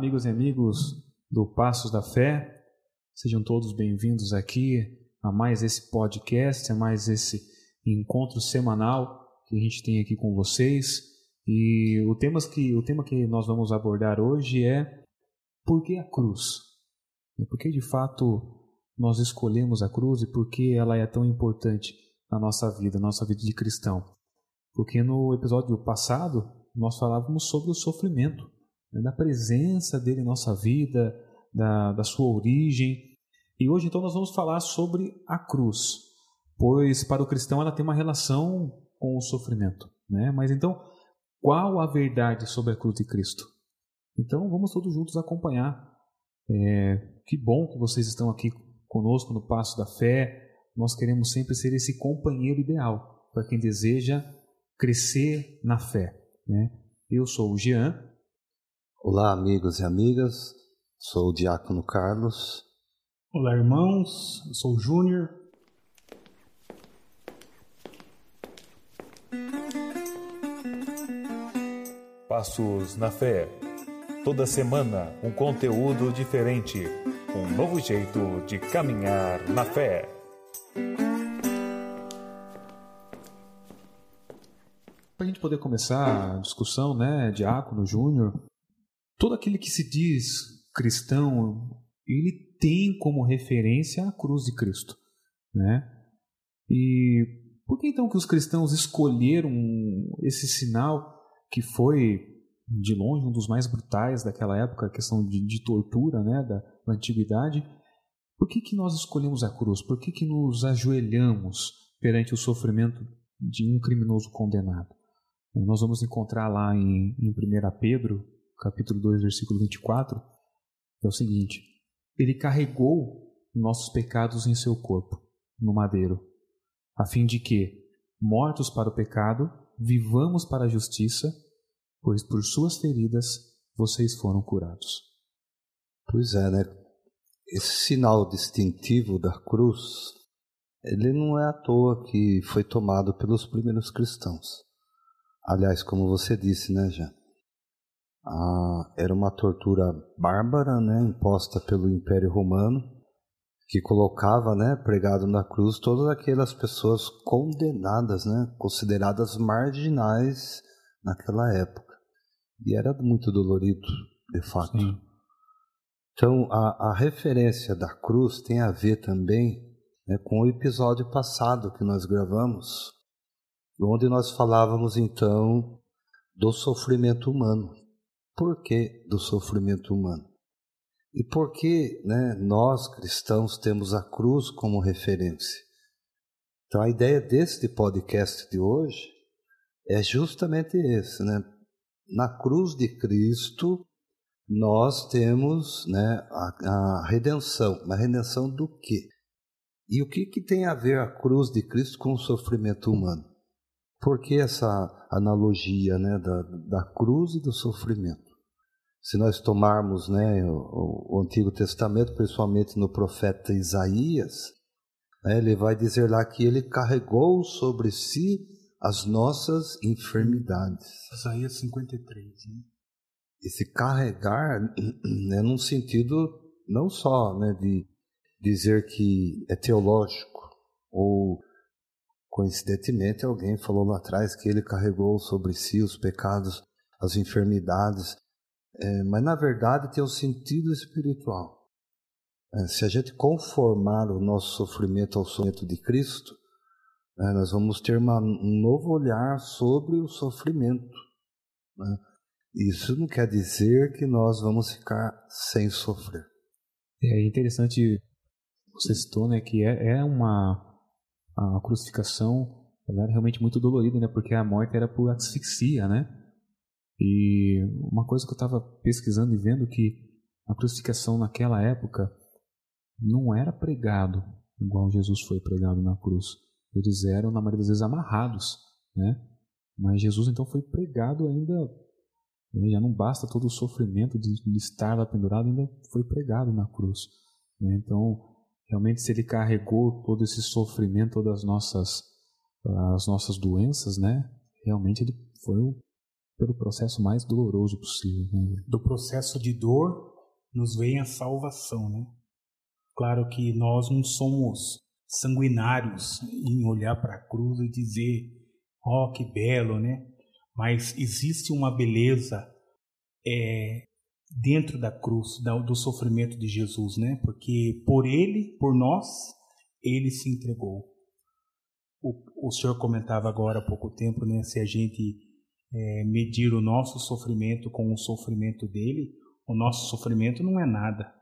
amigos e amigos do Passos da Fé. Sejam todos bem-vindos aqui a mais esse podcast, a mais esse encontro semanal que a gente tem aqui com vocês. E o, temas que, o tema que nós vamos abordar hoje é por que a cruz? Por que de fato nós escolhemos a cruz e por que ela é tão importante na nossa vida, na nossa vida de cristão? Porque no episódio passado nós falávamos sobre o sofrimento, né, da presença dele em nossa vida, da, da sua origem. E hoje então nós vamos falar sobre a cruz, pois para o cristão ela tem uma relação com o sofrimento. Né? Mas então, qual a verdade sobre a cruz de Cristo? Então vamos todos juntos acompanhar. É, que bom que vocês estão aqui conosco no Passo da Fé. Nós queremos sempre ser esse companheiro ideal para quem deseja crescer na fé. Né? Eu sou o Jean. Olá, amigos e amigas. Sou o Diácono Carlos. Olá, irmãos. Eu sou o Júnior. Passos na Fé. Toda semana um conteúdo diferente, um novo jeito de caminhar na fé. Para a gente poder começar a discussão, né, Diácono, Júnior, todo aquele que se diz cristão, ele tem como referência a cruz de Cristo, né? E por que então que os cristãos escolheram esse sinal que foi de longe um dos mais brutais daquela época, a questão de, de tortura, né, da, da, antiguidade? Por que que nós escolhemos a cruz? Por que que nos ajoelhamos perante o sofrimento de um criminoso condenado? Nós vamos encontrar lá em, em 1 Pedro, capítulo 2, versículo 24, é o seguinte: Ele carregou nossos pecados em seu corpo, no madeiro, a fim de que, mortos para o pecado, vivamos para a justiça, pois por suas feridas vocês foram curados. Pois é, né? Esse sinal distintivo da cruz, ele não é à toa que foi tomado pelos primeiros cristãos. Aliás, como você disse, né, já? Ah, era uma tortura bárbara, né, imposta pelo Império Romano, que colocava, né, pregado na cruz todas aquelas pessoas condenadas, né, consideradas marginais naquela época. E era muito dolorido, de fato. Sim. Então, a, a, referência da cruz tem a ver também né, com o episódio passado que nós gravamos, onde nós falávamos então do sofrimento humano. Por que do sofrimento humano? E por que né, nós cristãos temos a cruz como referência? Então a ideia deste podcast de hoje é justamente esse, né? Na cruz de Cristo nós temos né, a, a redenção. Mas redenção do quê? E o que, que tem a ver a cruz de Cristo com o sofrimento humano? Por que essa analogia né, da, da cruz e do sofrimento? Se nós tomarmos né, o, o Antigo Testamento, principalmente no profeta Isaías, né, ele vai dizer lá que ele carregou sobre si as nossas enfermidades. Isaías 53. Né? Esse carregar é num sentido não só né, de dizer que é teológico ou Coincidentemente, alguém falou lá atrás que ele carregou sobre si os pecados, as enfermidades, é, mas na verdade tem um sentido espiritual. É, se a gente conformar o nosso sofrimento ao sofrimento de Cristo, é, nós vamos ter uma, um novo olhar sobre o sofrimento. Né? Isso não quer dizer que nós vamos ficar sem sofrer. É interessante, você citou né, que é, é uma a crucificação ela era realmente muito dolorida, né? Porque a morte era por asfixia, né? E uma coisa que eu estava pesquisando e vendo que a crucificação naquela época não era pregado igual Jesus foi pregado na cruz. Eles eram, na maioria das vezes, amarrados, né? Mas Jesus então foi pregado ainda, né? já não basta todo o sofrimento de, estar lá pendurado, ainda foi pregado na cruz. Né? Então, Realmente, se ele carregou todo esse sofrimento, todas as nossas, as nossas doenças, né? Realmente ele foi pelo processo mais doloroso possível. Né? Do processo de dor nos vem a salvação, né? Claro que nós não somos sanguinários em olhar para a cruz e dizer, ó, oh, que belo, né? Mas existe uma beleza é, dentro da cruz, do sofrimento de Jesus, né? Porque por ele, por nós, ele se entregou. O, o senhor comentava agora há pouco tempo, né? Se a gente é, medir o nosso sofrimento com o sofrimento dele, o nosso sofrimento não é nada.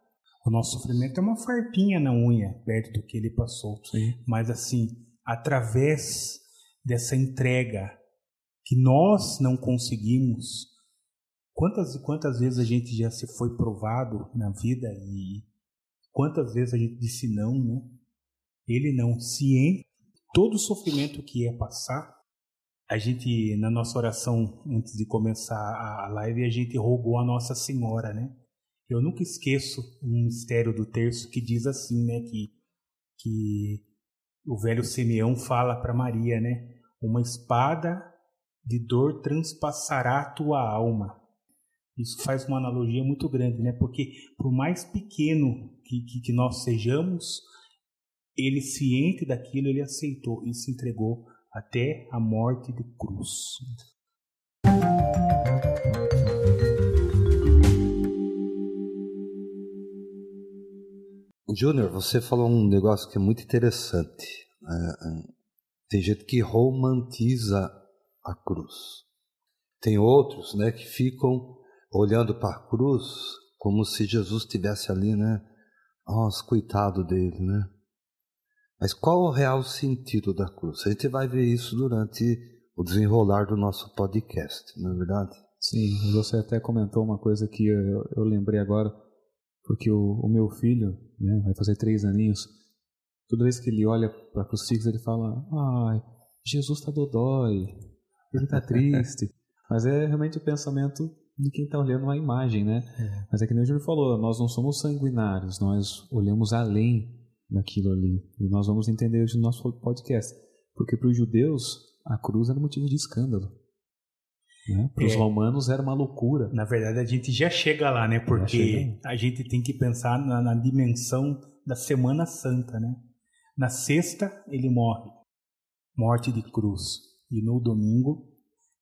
O nosso sofrimento é uma farpinha na unha perto do que ele passou. Sim. Mas assim, através dessa entrega que nós não conseguimos, quantas quantas vezes a gente já se foi provado na vida e quantas vezes a gente disse não, né? Ele não ciente todo o sofrimento que ia passar. A gente na nossa oração antes de começar a live a gente rogou a Nossa Senhora, né? Eu nunca esqueço um mistério do terço que diz assim, né, que que o velho Simeão fala para Maria, né? Uma espada de dor transpassará a tua alma. Isso faz uma analogia muito grande, né? Porque por mais pequeno que, que, que nós sejamos, ele ciente daquilo, ele aceitou e se entregou até a morte de cruz. Júnior, você falou um negócio que é muito interessante. É, é, tem gente que romantiza a cruz. Tem outros, né, que ficam olhando para a cruz como se Jesus estivesse ali, né? Nossa, coitado dele, né? Mas qual o real sentido da cruz? A gente vai ver isso durante o desenrolar do nosso podcast, não é verdade? Sim, você até comentou uma coisa que eu, eu lembrei agora porque o, o meu filho, né, vai fazer três aninhos, toda vez que ele olha para a crucifixo, ele fala: Ai, Jesus está dodói, ele está triste. Mas é realmente o pensamento de quem está olhando uma imagem, né? É. Mas é que nem o Júlio falou, nós não somos sanguinários, nós olhamos além daquilo ali. E nós vamos entender hoje no nosso podcast. Porque para os judeus, a cruz era motivo de escândalo. Né? Para os é, romanos era uma loucura. Na verdade, a gente já chega lá, né? Porque a gente tem que pensar na, na, dimensão da Semana Santa, né? Na sexta, ele morre. Morte de cruz. E no domingo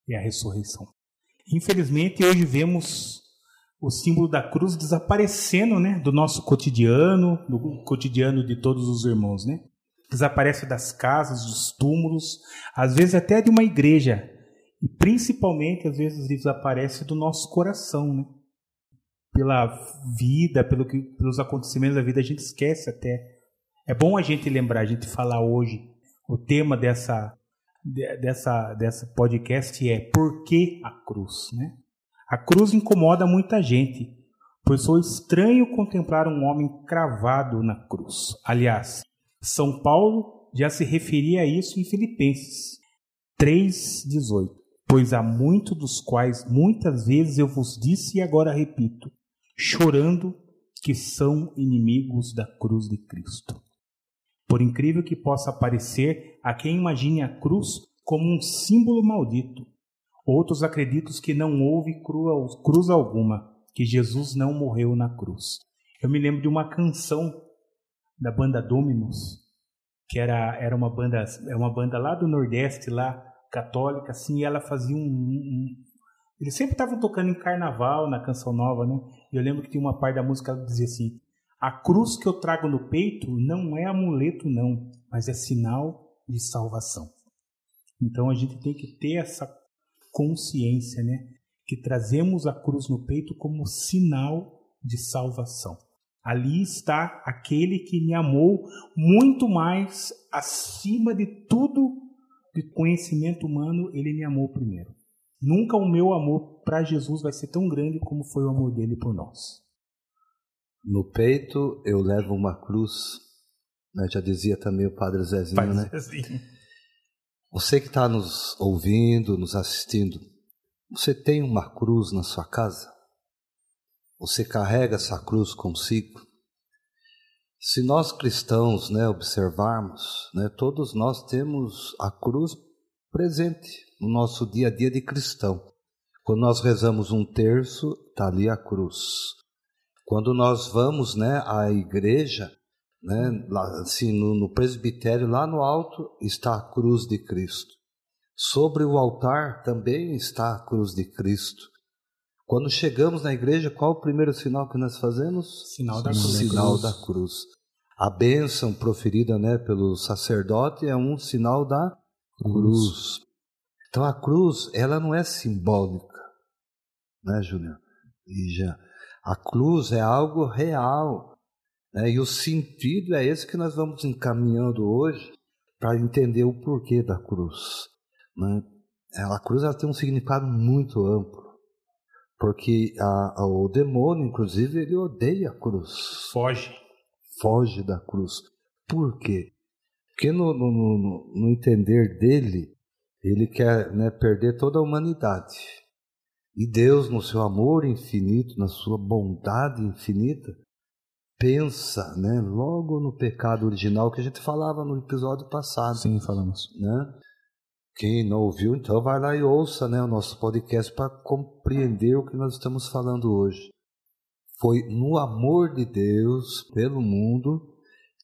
é a ressurreição. Infelizmente, hoje vemos o símbolo da cruz desaparecendo, né? Do nosso cotidiano, do cotidiano de todos os irmãos, né? Desaparece das casas, dos túmulos, às vezes até de uma igreja e principalmente, às vezes, desaparece do nosso coração, né? Pela vida, pelo que, pelos acontecimentos da vida, a gente esquece até. É bom a gente lembrar, a gente falar hoje. O tema dessa, dessa, dessa podcast é Por que a cruz? Né? A cruz incomoda muita gente, pois sou estranho contemplar um homem cravado na cruz. Aliás, São Paulo já se referia a isso em Filipenses 3,18 pois há muito dos quais muitas vezes eu vos disse e agora repito, chorando que são inimigos da cruz de Cristo. Por incrível que possa parecer, a quem imagine a cruz como um símbolo maldito. Outros acreditam que não houve cruz alguma, que Jesus não morreu na cruz. Eu me lembro de uma canção da banda Dominus, que era, era uma banda, é uma banda lá do Nordeste, lá católica, assim, e ela fazia um. um eles sempre estavam tocando em carnaval, na canção nova, né? Eu lembro que tinha uma parte da música que dizia assim: A cruz que eu trago no peito não é amuleto, não, mas é sinal de salvação. Então a gente tem que ter essa consciência, né? Que trazemos a cruz no peito como sinal de salvação. Ali está aquele que me amou muito mais acima de tudo de conhecimento humano, ele me amou primeiro. Nunca o meu amor para Jesus vai ser tão grande como foi o amor dele por nós. No peito eu levo uma cruz, né? já dizia também o Padre Zezinho, Padre né? Zezinho. Você que está nos ouvindo, nos assistindo, você tem uma cruz na sua casa? Você carrega essa cruz consigo? Se nós cristãos né, observarmos, né, todos nós temos a cruz presente no nosso dia a dia de cristão. Quando nós rezamos um terço, está ali a cruz. Quando nós vamos né, à igreja, né, lá, assim, no, no presbitério, lá no alto, está a cruz de Cristo. Sobre o altar também está a cruz de Cristo. Quando chegamos na igreja, qual o primeiro sinal que nós fazemos? Sinal da cruz. Sinal da cruz. A bênção proferida né, pelo sacerdote é um sinal da cruz. Então a cruz, ela não é simbólica, né, Júnior? Já a cruz é algo real, né? E o sentido é esse que nós vamos encaminhando hoje para entender o porquê da cruz. Né? A cruz ela tem um significado muito amplo, porque a, a, o demônio, inclusive, ele odeia a cruz. Foge. Foge da cruz. Por quê? Porque no, no, no, no entender dele, ele quer né, perder toda a humanidade. E Deus, no seu amor infinito, na sua bondade infinita, pensa né, logo no pecado original que a gente falava no episódio passado. Sim, falamos. Né? Quem não ouviu, então vai lá e ouça né, o nosso podcast para compreender o que nós estamos falando hoje. Foi no amor de Deus pelo mundo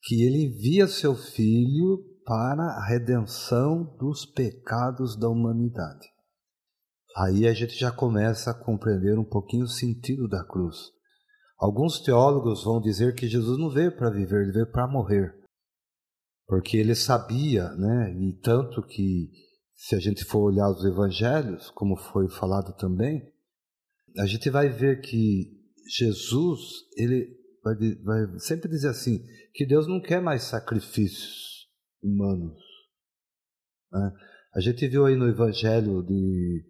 que ele envia seu filho para a redenção dos pecados da humanidade. Aí a gente já começa a compreender um pouquinho o sentido da cruz. Alguns teólogos vão dizer que Jesus não veio para viver, ele veio para morrer. Porque ele sabia, né, e tanto que se a gente for olhar os evangelhos, como foi falado também, a gente vai ver que Jesus, ele vai, vai sempre dizer assim, que Deus não quer mais sacrifícios humanos. Né? A gente viu aí no evangelho de,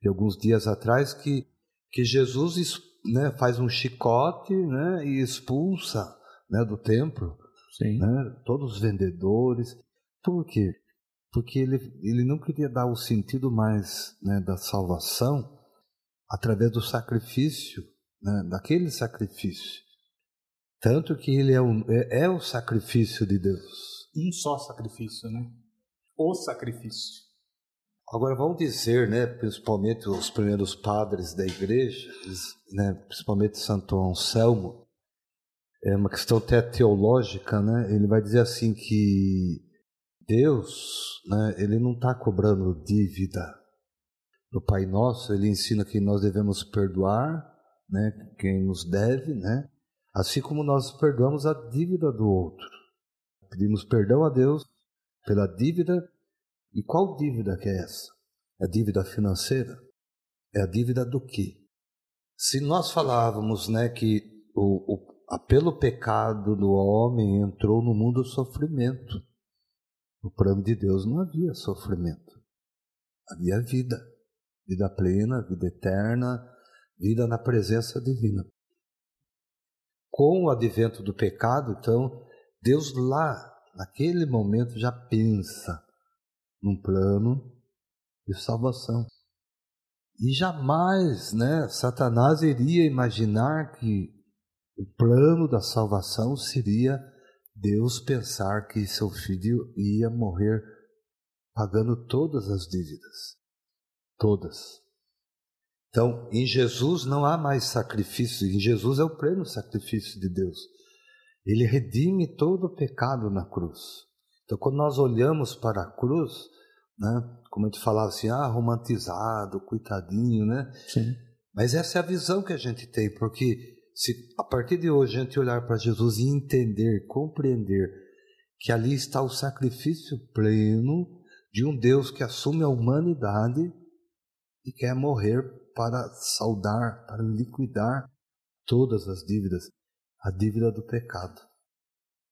de alguns dias atrás que, que Jesus né, faz um chicote né, e expulsa né, do templo né, todos os vendedores. Por quê? Porque ele, ele não queria dar o sentido mais né, da salvação através do sacrifício, né, daquele sacrifício. Tanto que ele é, um, é, é o sacrifício de Deus. Um só sacrifício, né? O sacrifício. Agora vamos dizer, né, principalmente os primeiros padres da igreja, né, principalmente Santo Anselmo, é uma questão até teológica, né? Ele vai dizer assim que Deus, né, ele não está cobrando dívida. No Pai Nosso, ele ensina que nós devemos perdoar, né, quem nos deve, né, assim como nós perdoamos a dívida do outro. Pedimos perdão a Deus pela dívida e qual dívida que é essa? É dívida financeira? É a dívida do quê? Se nós falávamos né, que o, o, pelo pecado do homem entrou no mundo o sofrimento, no plano de Deus não havia sofrimento, havia vida, vida plena, vida eterna, vida na presença divina. Com o advento do pecado, então, Deus lá, naquele momento, já pensa num plano de salvação. E jamais, né, Satanás iria imaginar que o plano da salvação seria Deus pensar que seu filho ia morrer pagando todas as dívidas. Todas. Então, em Jesus não há mais sacrifício, em Jesus é o pleno sacrifício de Deus. Ele redime todo o pecado na cruz. Então, quando nós olhamos para a cruz, né? Como a gente falava assim, ah, romantizado, coitadinho, né? Sim. Mas essa é a visão que a gente tem, porque se a partir de hoje a gente olhar para Jesus e entender, compreender que ali está o sacrifício pleno de um Deus que assume a humanidade e quer morrer para saudar, para liquidar todas as dívidas, a dívida do pecado.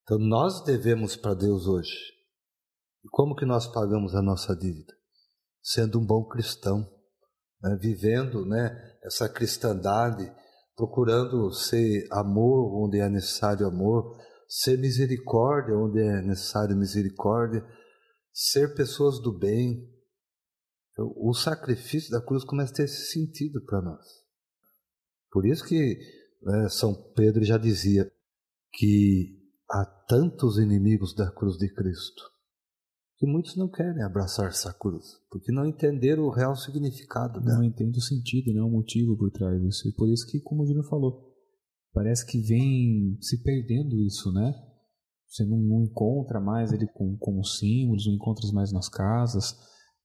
Então nós devemos para Deus hoje e como que nós pagamos a nossa dívida? Sendo um bom cristão, né? vivendo né, essa cristandade, procurando ser amor onde é necessário amor, ser misericórdia onde é necessário misericórdia, ser pessoas do bem. Então, o sacrifício da cruz começa a ter esse sentido para nós. Por isso que né, São Pedro já dizia que há tantos inimigos da cruz de Cristo que muitos não querem abraçar essa cruz, porque não entenderam o real significado dela. Não entende o sentido, né? o motivo por trás disso. E por isso que, como o Júnior falou, parece que vem se perdendo isso, né? Você não, não encontra mais ele com, com os símbolos, não encontra mais nas casas,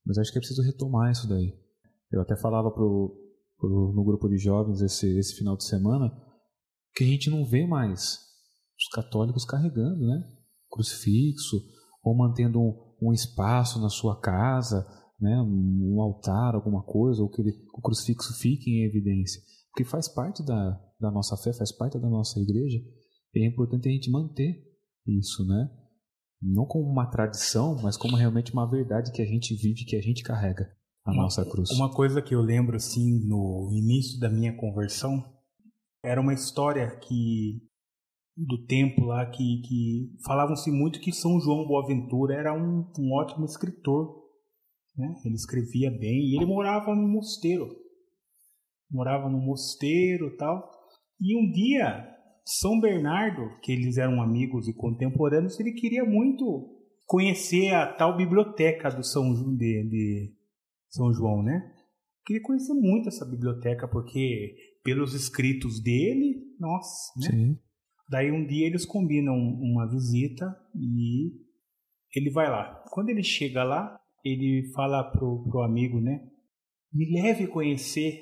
mas acho que é preciso retomar isso daí. Eu até falava pro, pro, no grupo de jovens esse, esse final de semana que a gente não vê mais os católicos carregando, né? Crucifixo, ou mantendo um, um espaço na sua casa, né? um altar, alguma coisa, ou que ele, o crucifixo fique em evidência. Porque faz parte da, da nossa fé, faz parte da nossa igreja, e é importante a gente manter isso, né? Não como uma tradição, mas como realmente uma verdade que a gente vive, que a gente carrega a uma, nossa cruz. Uma coisa que eu lembro assim no início da minha conversão era uma história que do tempo lá que, que falavam-se muito que São João Boaventura era um, um ótimo escritor. Né? Ele escrevia bem e ele morava no mosteiro. Morava no mosteiro tal. E um dia, São Bernardo, que eles eram amigos e contemporâneos, ele queria muito conhecer a tal biblioteca do São, de, de São João, né? Queria conhecer muito essa biblioteca, porque pelos escritos dele, nossa, né? Sim. Daí um dia eles combinam uma visita e ele vai lá. Quando ele chega lá, ele fala pro, pro amigo, né? Me leve conhecer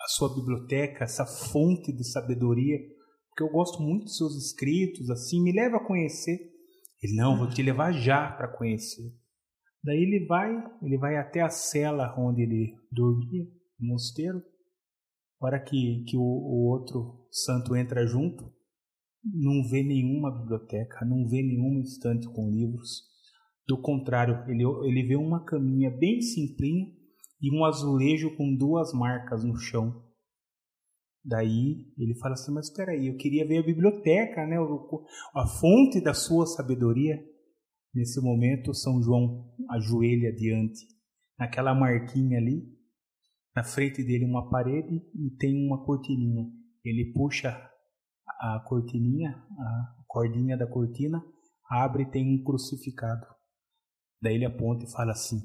a sua biblioteca, essa fonte de sabedoria, porque eu gosto muito dos seus escritos, assim, me leve a conhecer. Ele, não, vou te levar já para conhecer. Daí ele vai, ele vai até a cela onde ele dormia, no mosteiro. Na hora que, que o, o outro santo entra junto, não vê nenhuma biblioteca, não vê nenhum estante com livros. Do contrário, ele, ele vê uma caminha bem simplinha e um azulejo com duas marcas no chão. Daí ele fala assim: Mas espera aí, eu queria ver a biblioteca, né? a fonte da sua sabedoria. Nesse momento, São João ajoelha diante, naquela marquinha ali, na frente dele uma parede e tem uma cortininha. Ele puxa a cortininha, a cordinha da cortina, abre e tem um crucificado. Daí ele aponta e fala assim: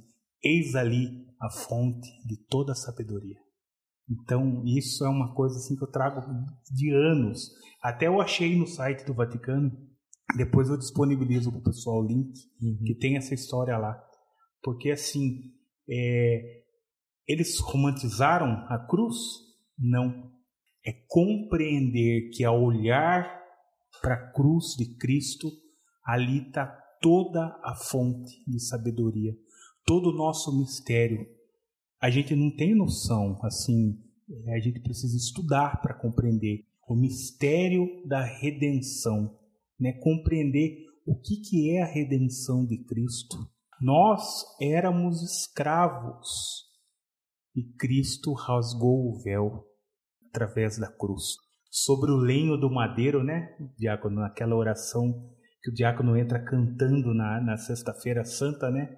Eis ali a fonte de toda a sabedoria. Então, isso é uma coisa assim que eu trago de anos. Até eu achei no site do Vaticano, depois eu disponibilizo para o pessoal o link, uhum. que tem essa história lá. Porque, assim, é, eles romantizaram a cruz? Não é compreender que ao olhar para a cruz de Cristo, ali está toda a fonte de sabedoria, todo o nosso mistério. A gente não tem noção, assim, a gente precisa estudar para compreender o mistério da redenção, né? compreender o que, que é a redenção de Cristo. Nós éramos escravos e Cristo rasgou o véu através da cruz. Sobre o lenho do madeiro, né, diácono, naquela oração que o diácono entra cantando na, na Sexta-feira Santa, né?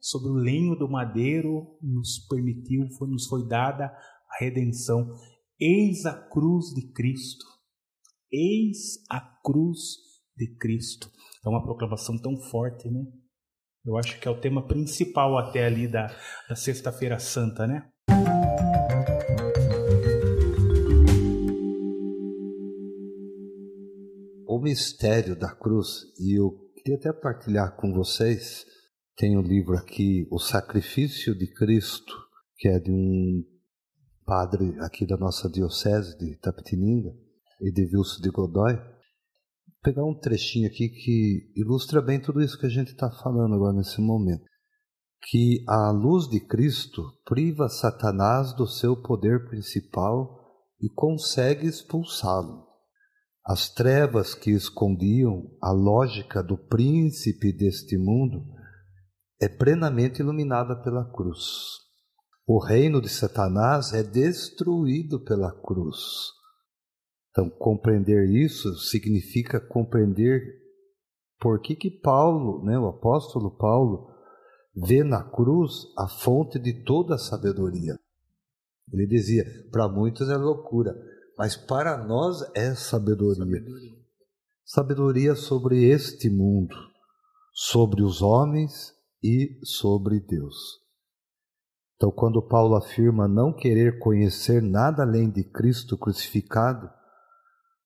Sobre o lenho do madeiro nos permitiu, foi, nos foi dada a redenção. Eis a cruz de Cristo. Eis a cruz de Cristo. É uma proclamação tão forte, né? Eu acho que é o tema principal até ali da, da Sexta-feira Santa, né? O mistério da cruz, e eu queria até partilhar com vocês, tem o um livro aqui, O Sacrifício de Cristo, que é de um padre aqui da nossa diocese de Tapetininga, Edevilso de Godoy. Vou pegar um trechinho aqui que ilustra bem tudo isso que a gente está falando agora nesse momento. Que a luz de Cristo priva Satanás do seu poder principal e consegue expulsá-lo. As trevas que escondiam a lógica do príncipe deste mundo é plenamente iluminada pela cruz. O reino de Satanás é destruído pela cruz. Então, compreender isso significa compreender por que, que Paulo, né, o apóstolo Paulo, vê na cruz a fonte de toda a sabedoria. Ele dizia: para muitos é loucura, mas para nós é sabedoria. sabedoria. Sabedoria sobre este mundo, sobre os homens e sobre Deus. Então, quando Paulo afirma não querer conhecer nada além de Cristo crucificado,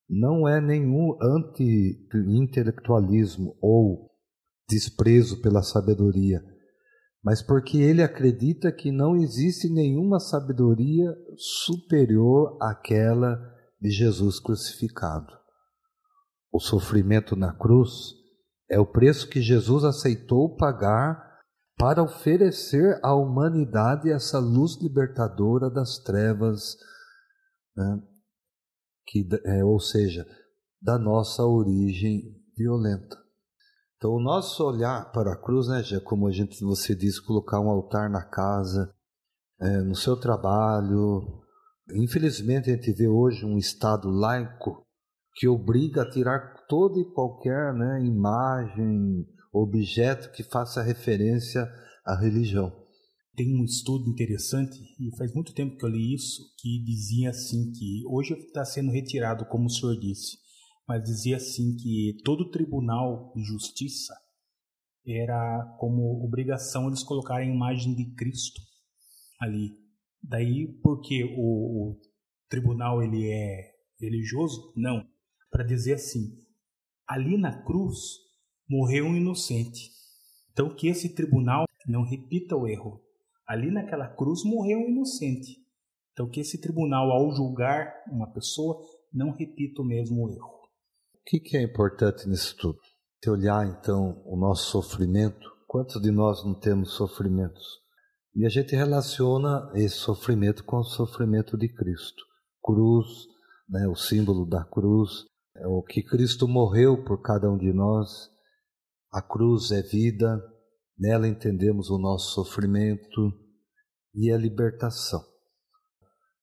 não é nenhum anti-intelectualismo ou desprezo pela sabedoria, mas porque ele acredita que não existe nenhuma sabedoria superior àquela de Jesus crucificado. O sofrimento na cruz é o preço que Jesus aceitou pagar para oferecer à humanidade essa luz libertadora das trevas, né? que, é, ou seja, da nossa origem violenta. Então, o nosso olhar para a cruz, né, já como a gente, você disse, colocar um altar na casa, é, no seu trabalho. Infelizmente, a gente vê hoje um Estado laico que obriga a tirar toda e qualquer né, imagem, objeto que faça referência à religião. Tem um estudo interessante, e faz muito tempo que eu li isso, que dizia assim que hoje está sendo retirado, como o senhor disse, mas dizia assim que todo tribunal de justiça era como obrigação eles colocarem a imagem de Cristo ali. Daí, porque o, o tribunal ele é religioso? Não. Para dizer assim, ali na cruz morreu um inocente. Então que esse tribunal não repita o erro. Ali naquela cruz morreu um inocente. Então que esse tribunal ao julgar uma pessoa não repita o mesmo erro. O que, que é importante nisso tudo? Se olhar então o nosso sofrimento, quantos de nós não temos sofrimentos? E a gente relaciona esse sofrimento com o sofrimento de Cristo. Cruz, né, o símbolo da cruz, é o que Cristo morreu por cada um de nós. A cruz é vida, nela entendemos o nosso sofrimento e a libertação.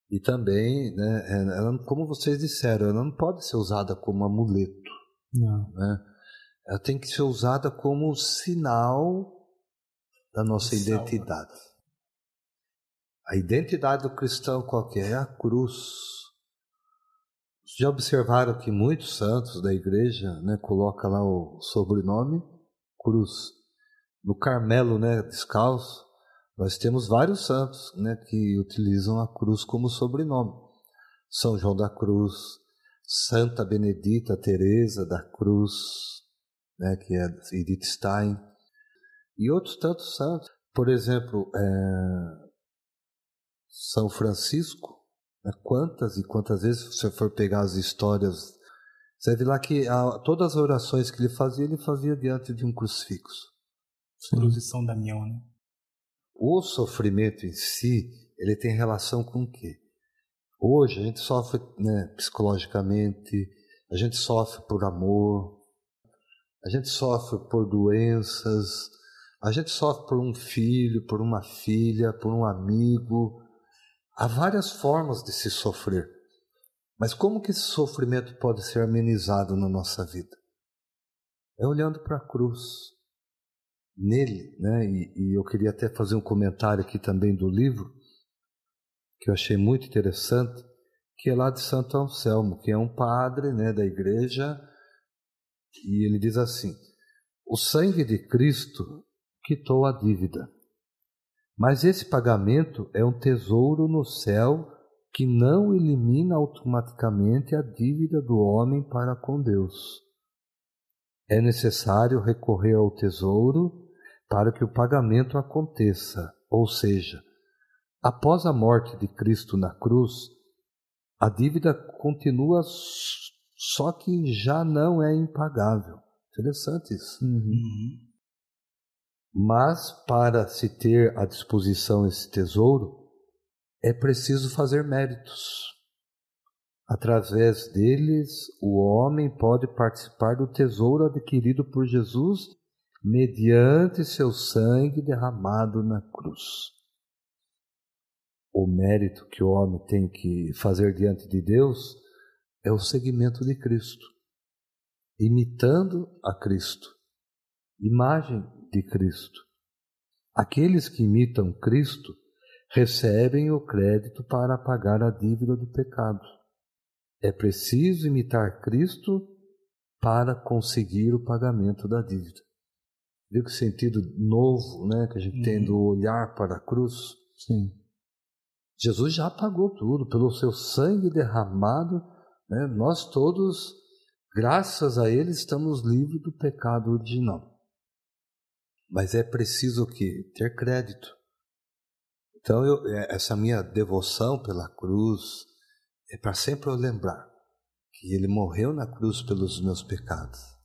E também, né, ela, como vocês disseram, ela não pode ser usada como amuleto. Não. Né? Ela tem que ser usada como sinal da nossa identidade. A identidade do cristão qualquer é a cruz. Já observaram que muitos santos da igreja né, coloca lá o sobrenome cruz. No Carmelo, né, descalço, nós temos vários santos né, que utilizam a cruz como sobrenome. São João da Cruz, Santa Benedita Teresa da Cruz, né, que é Edith Stein, e outros tantos santos. Por exemplo, é, São Francisco, né? Quantas e quantas vezes você for pegar as histórias, você vê lá que a, todas as orações que ele fazia, ele fazia diante de um crucifixo. Cruz de São Damião, né? O sofrimento em si, ele tem relação com o quê? Hoje a gente sofre né, psicologicamente, a gente sofre por amor, a gente sofre por doenças, a gente sofre por um filho, por uma filha, por um amigo, Há várias formas de se sofrer. Mas como que esse sofrimento pode ser amenizado na nossa vida? É olhando para a cruz. Nele, né? E, e, eu queria até fazer um comentário aqui também do livro, que eu achei muito interessante, que é lá de Santo Anselmo, que é um padre né, da igreja, e ele diz assim: O sangue de Cristo quitou a dívida. Mas esse pagamento é um tesouro no céu que não elimina automaticamente a dívida do homem para com Deus. É necessário recorrer ao tesouro para que o pagamento aconteça, ou seja, após a morte de Cristo na cruz, a dívida continua, só que já não é impagável. Interessante isso. Uhum. Mas para se ter à disposição esse tesouro, é preciso fazer méritos. Através deles, o homem pode participar do tesouro adquirido por Jesus mediante seu sangue derramado na cruz. O mérito que o homem tem que fazer diante de Deus é o seguimento de Cristo, imitando a Cristo, imagem de Cristo. Aqueles que imitam Cristo recebem o crédito para pagar a dívida do pecado. É preciso imitar Cristo para conseguir o pagamento da dívida. Viu que sentido novo, né, que a gente uhum. tem do olhar para a cruz? Sim. Jesus já pagou tudo pelo seu sangue derramado, né? Nós todos, graças a ele, estamos livres do pecado original. Mas é preciso que ter crédito. Então, eu, é, essa minha devoção pela cruz é para sempre eu lembrar que Ele morreu na cruz pelos meus pecados.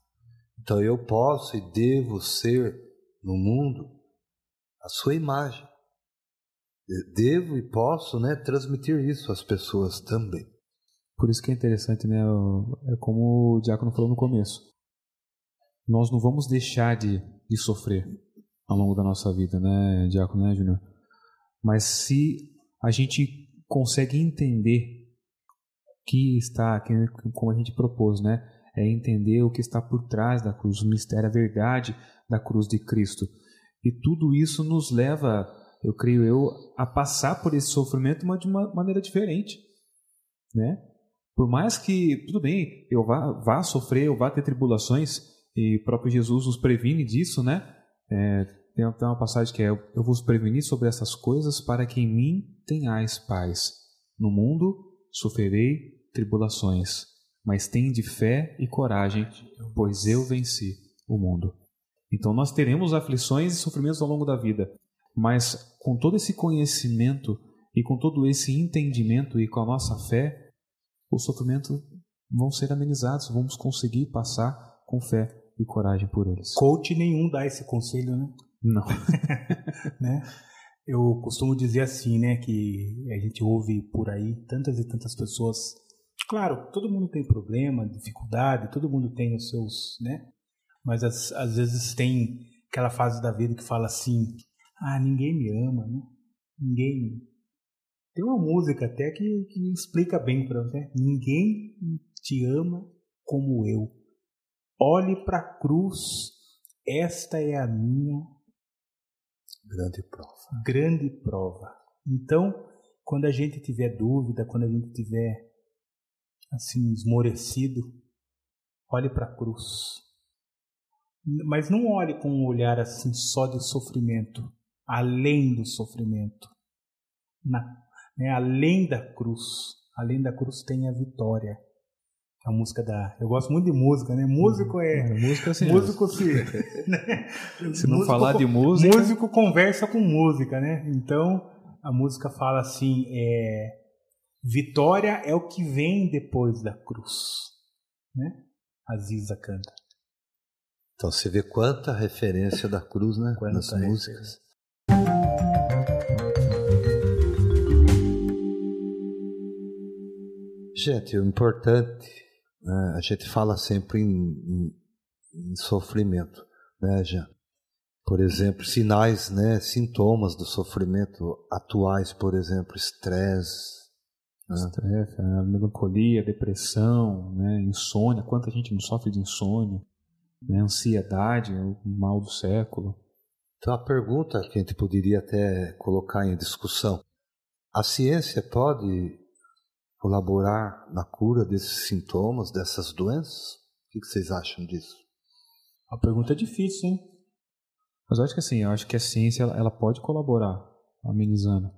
Então, eu posso e devo ser no mundo a Sua imagem. Devo e posso né, transmitir isso às pessoas também. Por isso que é interessante, né? É como o Diácono falou no começo. Nós não vamos deixar de, de sofrer ao longo da nossa vida, né, Diácono, né, Júnior? Mas se a gente consegue entender que está, que, como a gente propôs, né? É entender o que está por trás da cruz, o mistério, a verdade da cruz de Cristo. E tudo isso nos leva, eu creio eu, a passar por esse sofrimento de uma maneira diferente, né? Por mais que, tudo bem, eu vá, vá sofrer, eu vá ter tribulações, e o próprio Jesus nos previne disso, né? É, tem até uma passagem que é: Eu vos preveni sobre essas coisas para que em mim tenhais paz. No mundo sofrerei tribulações, mas tende fé e coragem, pois eu venci o mundo. Então nós teremos aflições e sofrimentos ao longo da vida, mas com todo esse conhecimento e com todo esse entendimento e com a nossa fé, o sofrimento vão ser amenizados, vamos conseguir passar com fé e coragem por eles. Coach nenhum dá esse conselho, né? Não. né? Eu costumo dizer assim, né, que a gente ouve por aí tantas e tantas pessoas. Claro, todo mundo tem problema, dificuldade, todo mundo tem os seus, né? Mas às, às vezes tem aquela fase da vida que fala assim: ah, ninguém me ama, né? Ninguém. Tem uma música até que, que explica bem para você: ninguém te ama como eu. Olhe para a cruz, esta é a minha Grande prova. Grande prova. Então, quando a gente tiver dúvida, quando a gente tiver assim esmorecido, olhe para a cruz. Mas não olhe com um olhar assim só de sofrimento, além do sofrimento. Na, né, além da cruz, além da cruz tem a vitória a música da. Eu gosto muito de música, né? Músico é. é música sim. Músico se. Né? se não músico, falar de música. Músico conversa com música, né? Então a música fala assim: é, vitória é o que vem depois da cruz, né? A Ziza canta. Então você vê quanta referência da cruz, né? Quanta Nas referência. músicas. Gente, o importante né? A gente fala sempre em, em, em sofrimento, né, Jean? Por exemplo, sinais, né, sintomas do sofrimento atuais, por exemplo, estresse. Né? Estresse, né? melancolia, depressão, né, insônia. Quanta gente não sofre de insônia? Né? Ansiedade, é o mal do século. Então, a pergunta que a gente poderia até colocar em discussão: a ciência pode colaborar na cura desses sintomas, dessas doenças? O que vocês acham disso? A pergunta é difícil, hein? Mas eu acho que assim, eu acho que a ciência ela, ela pode colaborar amenizando,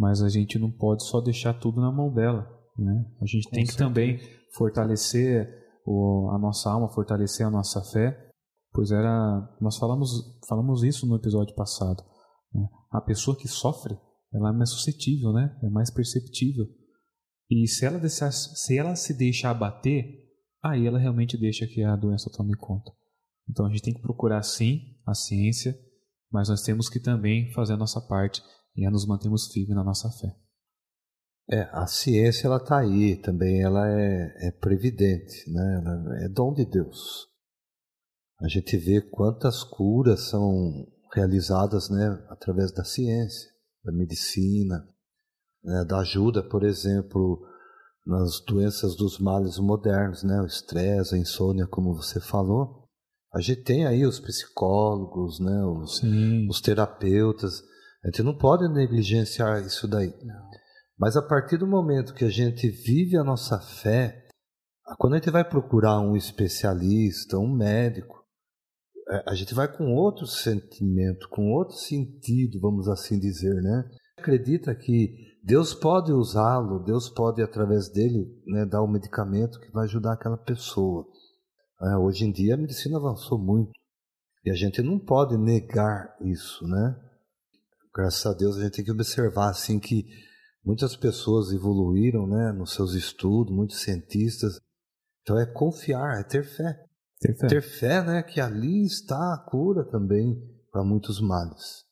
mas a gente não pode só deixar tudo na mão dela, né? A gente Com tem que também fortalecer o, a nossa alma, fortalecer a nossa fé, pois era nós falamos falamos isso no episódio passado. Né? A pessoa que sofre, ela é mais suscetível, né? É mais perceptível e se ela, deixar, se ela se deixa abater, aí ela realmente deixa que a doença tome conta. Então a gente tem que procurar sim a ciência, mas nós temos que também fazer a nossa parte e a nos mantermos firmes na nossa fé. É, a ciência ela está aí também, ela é, é previdente, né? Ela é dom de Deus. A gente vê quantas curas são realizadas, né, através da ciência, da medicina, né, da ajuda, por exemplo, nas doenças dos males modernos, né, o estresse, a insônia, como você falou. A gente tem aí os psicólogos, né, os, os terapeutas. A gente não pode negligenciar isso daí. Não. Mas a partir do momento que a gente vive a nossa fé, quando a gente vai procurar um especialista, um médico, é, a gente vai com outro sentimento, com outro sentido, vamos assim dizer, né? Acredita que Deus pode usá-lo, Deus pode através dele né, dar um medicamento que vai ajudar aquela pessoa. É, hoje em dia a medicina avançou muito e a gente não pode negar isso, né? Graças a Deus a gente tem que observar assim que muitas pessoas evoluíram, né, nos seus estudos, muitos cientistas. Então é confiar, é ter fé. Ter fé. Ter fé, né, que ali está a cura também para muitos males.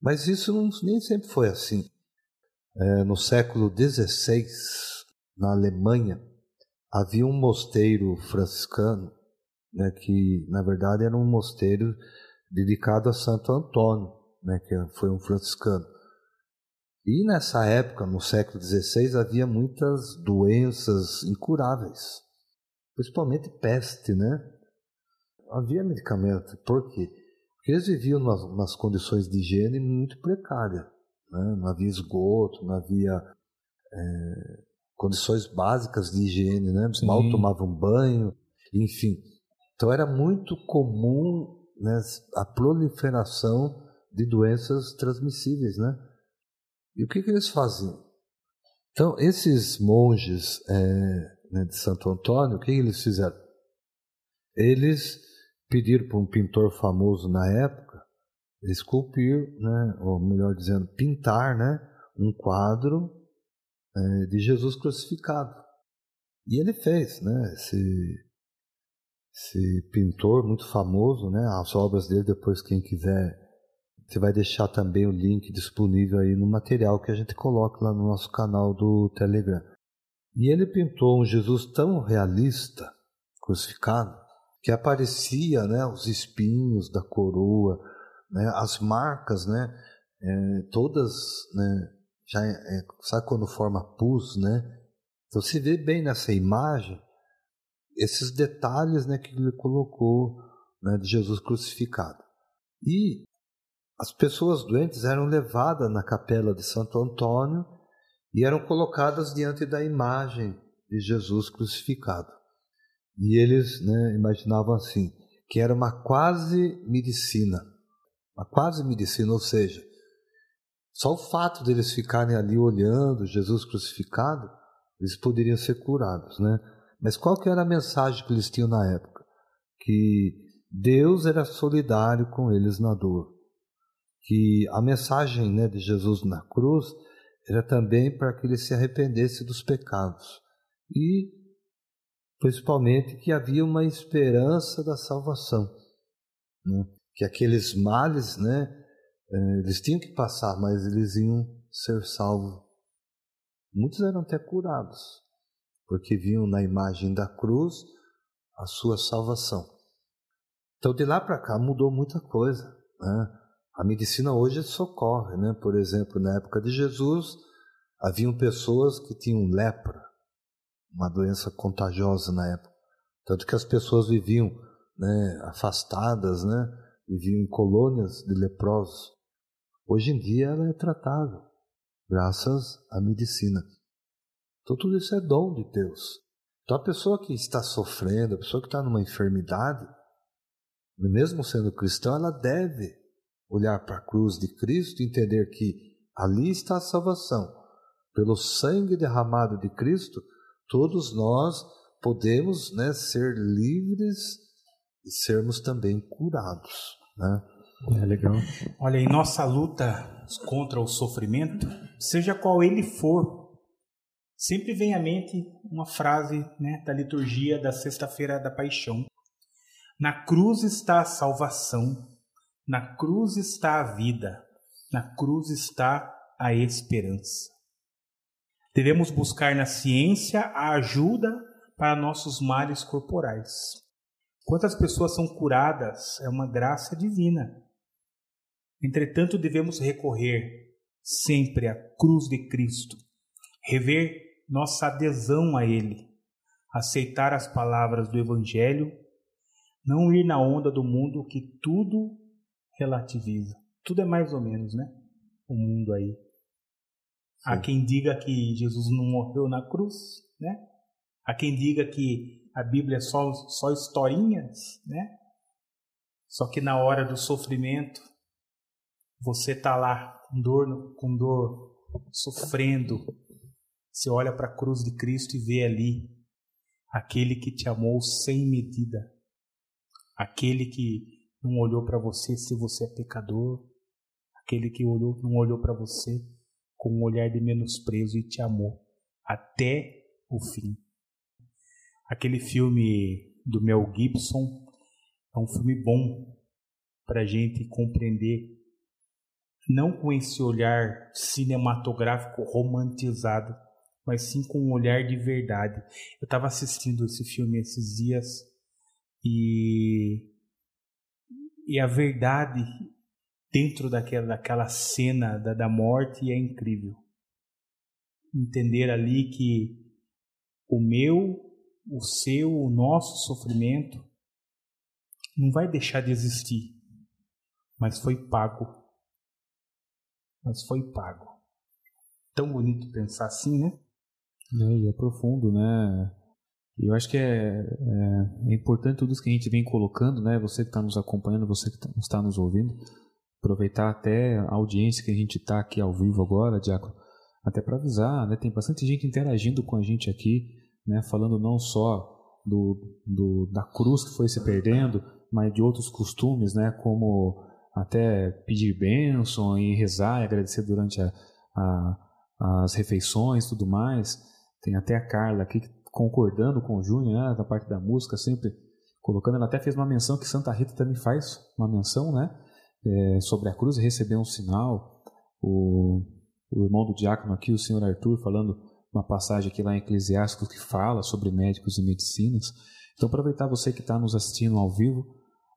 Mas isso não, nem sempre foi assim. É, no século XVI, na Alemanha, havia um mosteiro franciscano, né, que na verdade era um mosteiro dedicado a Santo Antônio, né, que foi um franciscano. E nessa época, no século XVI, havia muitas doenças incuráveis, principalmente peste, né? havia medicamento. Por quê? Porque eles viviam umas, umas condições de higiene muito precárias. Né? Não havia esgoto, não havia é, condições básicas de higiene, né? mal tomavam banho, enfim. Então era muito comum né, a proliferação de doenças transmissíveis, né? E o que, que eles faziam? Então, esses monges é, né, de Santo Antônio, o que eles fizeram? Eles pediram para um pintor famoso na época esculpir, né, ou melhor dizendo, pintar né, um quadro é, de Jesus crucificado. E ele fez, né, esse, esse pintor muito famoso, né, as obras dele, depois quem quiser, você vai deixar também o link disponível aí no material que a gente coloca lá no nosso canal do Telegram. E ele pintou um Jesus tão realista, crucificado, que aparecia né, os espinhos da coroa, né, as marcas, né, é, todas, né, já é, é, sabe quando forma pus, né? Então se vê bem nessa imagem esses detalhes, né, que ele colocou né, de Jesus crucificado. E as pessoas doentes eram levadas na capela de Santo Antônio e eram colocadas diante da imagem de Jesus crucificado. E eles né, imaginavam assim, que era uma quase medicina. Uma quase medicina, ou seja, só o fato deles ficarem ali olhando Jesus crucificado, eles poderiam ser curados, né? Mas qual que era a mensagem que eles tinham na época? Que Deus era solidário com eles na dor. Que a mensagem né, de Jesus na cruz era também para que eles se arrependessem dos pecados. E principalmente que havia uma esperança da salvação, né? que aqueles males, né, eh, eles tinham que passar, mas eles iam ser salvos. Muitos eram até curados, porque viam na imagem da cruz a sua salvação. Então de lá para cá mudou muita coisa. Né? A medicina hoje socorre, né? Por exemplo, na época de Jesus haviam pessoas que tinham lepra, uma doença contagiosa na época. Tanto que as pessoas viviam né, afastadas, né, viviam em colônias de leprosos. Hoje em dia ela é tratável, graças à medicina. Então tudo isso é dom de Deus. Então a pessoa que está sofrendo, a pessoa que está numa enfermidade, mesmo sendo cristã, ela deve olhar para a cruz de Cristo e entender que ali está a salvação. Pelo sangue derramado de Cristo, todos nós podemos né, ser livres e sermos também curados. Né? É legal. Olha, em nossa luta contra o sofrimento, seja qual ele for, sempre vem à mente uma frase né, da liturgia da Sexta-feira da Paixão. Na cruz está a salvação, na cruz está a vida, na cruz está a esperança. Devemos buscar na ciência a ajuda para nossos males corporais. Quantas pessoas são curadas é uma graça divina. Entretanto, devemos recorrer sempre à cruz de Cristo, rever nossa adesão a Ele, aceitar as palavras do Evangelho, não ir na onda do mundo que tudo relativiza. Tudo é mais ou menos, né? O mundo aí. Há quem diga que Jesus não morreu na cruz, né? Há quem diga que a Bíblia é só, só historinhas, né? Só que na hora do sofrimento, você tá lá com dor, com dor, sofrendo. Você olha para a cruz de Cristo e vê ali aquele que te amou sem medida, aquele que não olhou para você se você é pecador, aquele que olhou, não olhou para você com um olhar de menosprezo e te amou até o fim. Aquele filme do Mel Gibson é um filme bom para a gente compreender, não com esse olhar cinematográfico romantizado, mas sim com um olhar de verdade. Eu estava assistindo esse filme esses dias e, e a verdade dentro daquela, daquela cena da, da morte é incrível. Entender ali que o meu, o seu, o nosso sofrimento não vai deixar de existir, mas foi pago. Mas foi pago. Tão bonito pensar assim, né? É, e é profundo, né? Eu acho que é, é, é, importante tudo isso que a gente vem colocando, né? Você que está nos acompanhando, você que tá, está nos ouvindo, aproveitar até a audiência que a gente está aqui ao vivo agora, Diácono, até para avisar, né? Tem bastante gente interagindo com a gente aqui, né? Falando não só do, do, da cruz que foi se perdendo, mas de outros costumes, né? Como até pedir bênção e rezar e agradecer durante a, a, as refeições tudo mais. Tem até a Carla aqui concordando com o Júnior, né? Parte da música, sempre colocando. Ela até fez uma menção que Santa Rita também faz uma menção, né? É, sobre a cruz receber um sinal. O, o irmão do diácono aqui, o senhor Arthur, falando uma passagem aqui lá em Eclesiásticos que fala sobre médicos e medicinas. Então, aproveitar você que está nos assistindo ao vivo,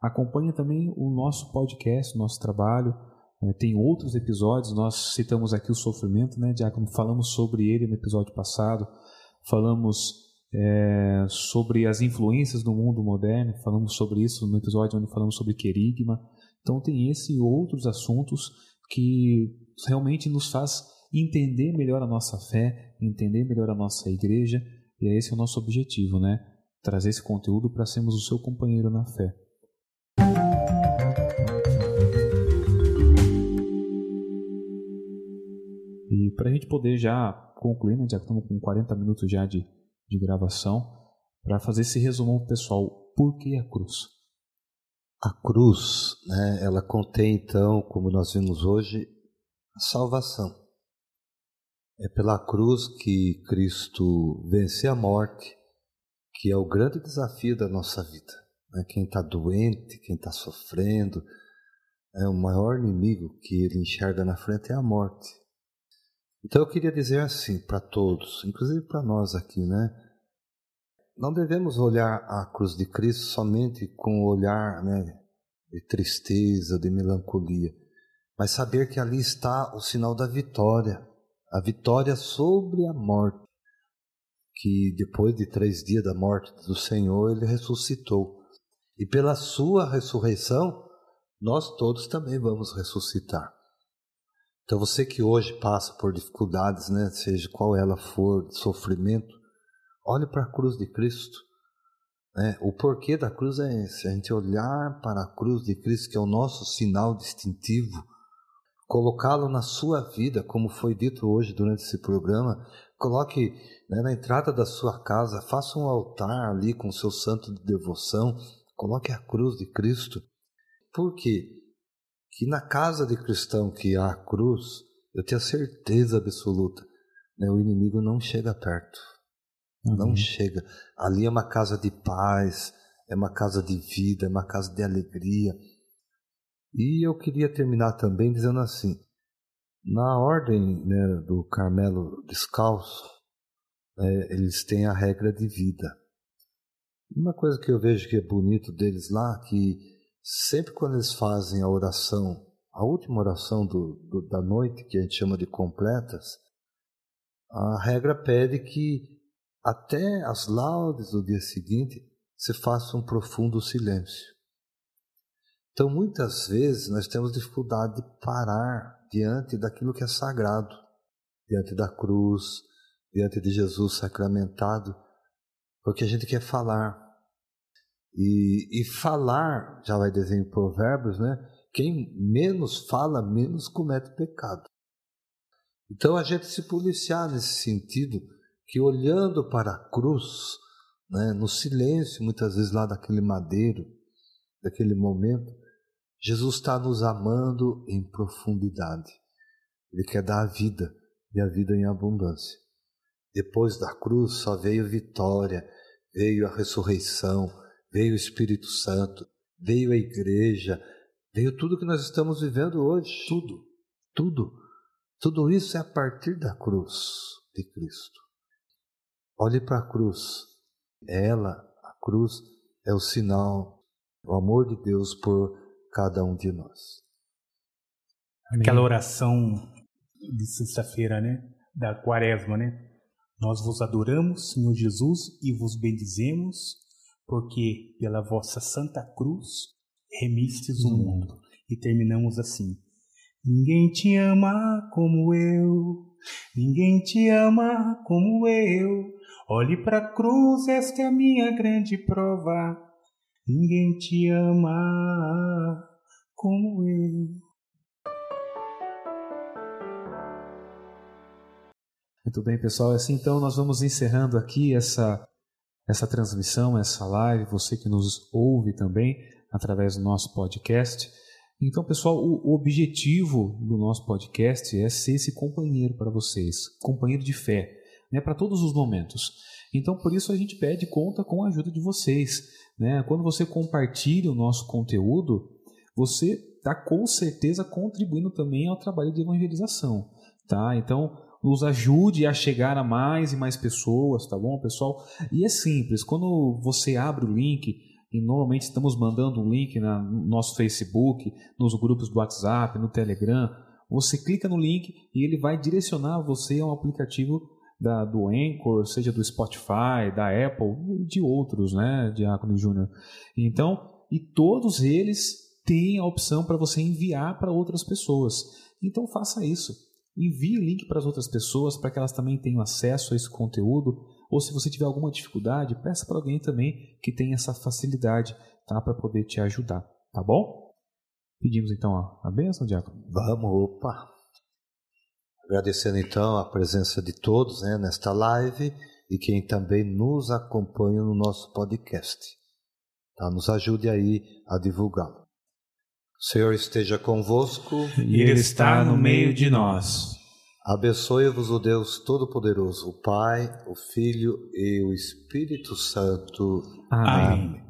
acompanhe também o nosso podcast, nosso trabalho. É, tem outros episódios, nós citamos aqui o sofrimento, né, Diácono? Falamos sobre ele no episódio passado, falamos é, sobre as influências do mundo moderno, falamos sobre isso no episódio onde falamos sobre querigma. Então, tem esse e outros assuntos que realmente nos faz entender melhor a nossa fé, entender melhor a nossa igreja, e esse é o nosso objetivo, né? Trazer esse conteúdo para sermos o seu companheiro na fé. E para a gente poder já concluir, né, já estamos com 40 minutos já de, de gravação, para fazer esse resumo pessoal, por que a cruz? A cruz, né, ela contém então, como nós vimos hoje, a salvação. É pela cruz que Cristo vence a morte, que é o grande desafio da nossa vida. Né? Quem está doente, quem está sofrendo, é o maior inimigo que ele enxerga na frente é a morte. Então eu queria dizer assim para todos, inclusive para nós aqui, né? Não devemos olhar a cruz de Cristo somente com o olhar né, de tristeza, de melancolia, mas saber que ali está o sinal da vitória, a vitória sobre a morte, que depois de três dias da morte do Senhor, ele ressuscitou. E pela sua ressurreição, nós todos também vamos ressuscitar. Então você que hoje passa por dificuldades, né, seja qual ela for, sofrimento, olhe para a cruz de Cristo. Né? O porquê da cruz é esse, a gente olhar para a cruz de Cristo, que é o nosso sinal distintivo, colocá-lo na sua vida, como foi dito hoje durante esse programa, coloque né, na entrada da sua casa, faça um altar ali com o seu santo de devoção, coloque a cruz de Cristo. Por quê? Que na casa de cristão que há a cruz, eu tenho certeza absoluta, né, o inimigo não chega perto. Uhum. Não chega. Ali é uma casa de paz, é uma casa de vida, é uma casa de alegria. E eu queria terminar também dizendo assim: na ordem né, do Carmelo Descalço, é, eles têm a regra de vida. Uma coisa que eu vejo que é bonito deles lá, que sempre quando eles fazem a oração, a última oração do, do, da noite, que a gente chama de completas, a regra pede que até as laudes do dia seguinte se faça um profundo silêncio. Então, muitas vezes, nós temos dificuldade de parar diante daquilo que é sagrado, diante da cruz, diante de Jesus sacramentado, porque a gente quer falar, E, e falar, já vai dizer em Provérbios, né? Quem menos fala, menos comete pecado. Então a gente se policiar nesse sentido, que olhando para a cruz, né, no silêncio, muitas vezes lá daquele madeiro, daquele momento, Jesus está nos amando em profundidade. Ele quer dar a vida e a vida em abundância. Depois da cruz só veio vitória, veio a ressurreição, veio o Espírito Santo, veio a igreja, veio tudo que nós estamos vivendo hoje. Tudo, tudo. Tudo isso é a partir da cruz de Cristo. Olhe para a cruz. Ela, a cruz, é o sinal do amor de Deus por cada um de nós. Aquela oração de sexta-feira, né? Da quaresma, né? Nós vos adoramos, Senhor Jesus, e vos bendizemos, porque pela vossa santa cruz remistes o mundo. E terminamos assim. Ninguém te ama como eu, ninguém te ama como eu. Olhe para a cruz, esta é a minha grande prova. Ninguém te ama como eu. Muito bem, pessoal. Assim, então, nós vamos encerrando aqui essa, essa transmissão, essa live. Você que nos ouve também através do nosso podcast. Então, pessoal, o, objetivo do nosso podcast é ser esse companheiro para vocês, companheiro de fé, né, para todos os momentos. Então, por isso a gente pede conta com a ajuda de vocês. Né? Quando você compartilha o nosso conteúdo, você está com certeza contribuindo também ao trabalho de evangelização. Tá? Então, nos ajude a chegar a mais e mais pessoas, tá bom, pessoal? E é simples, quando você abre o link, e normalmente estamos mandando um link na, no nosso Facebook, nos grupos do WhatsApp, no Telegram, você clica no link e ele vai direcionar você a um aplicativo da, do Anchor, seja do Spotify, da Apple e de outros, né, Diácono Júnior. Então, e todos eles têm a opção para você enviar para outras pessoas. Então faça isso envie o link para as outras pessoas para que elas também tenham acesso a esse conteúdo. Ou se você tiver alguma dificuldade, peça para alguém também que tenha essa facilidade tá, para poder te ajudar. Tá bom? Pedimos então a, a bênção, Diácono? Vamos, opa! Agradecendo então a presença de todos né, nesta live e quem também nos acompanha no nosso podcast. Tá? Nos ajude aí a divulgá-lo. O Senhor esteja convosco. E Ele está no meio de nós. Abençoe-vos o Deus Todo-Poderoso, o Pai, o Filho e o Espírito Santo. Amém. Amém.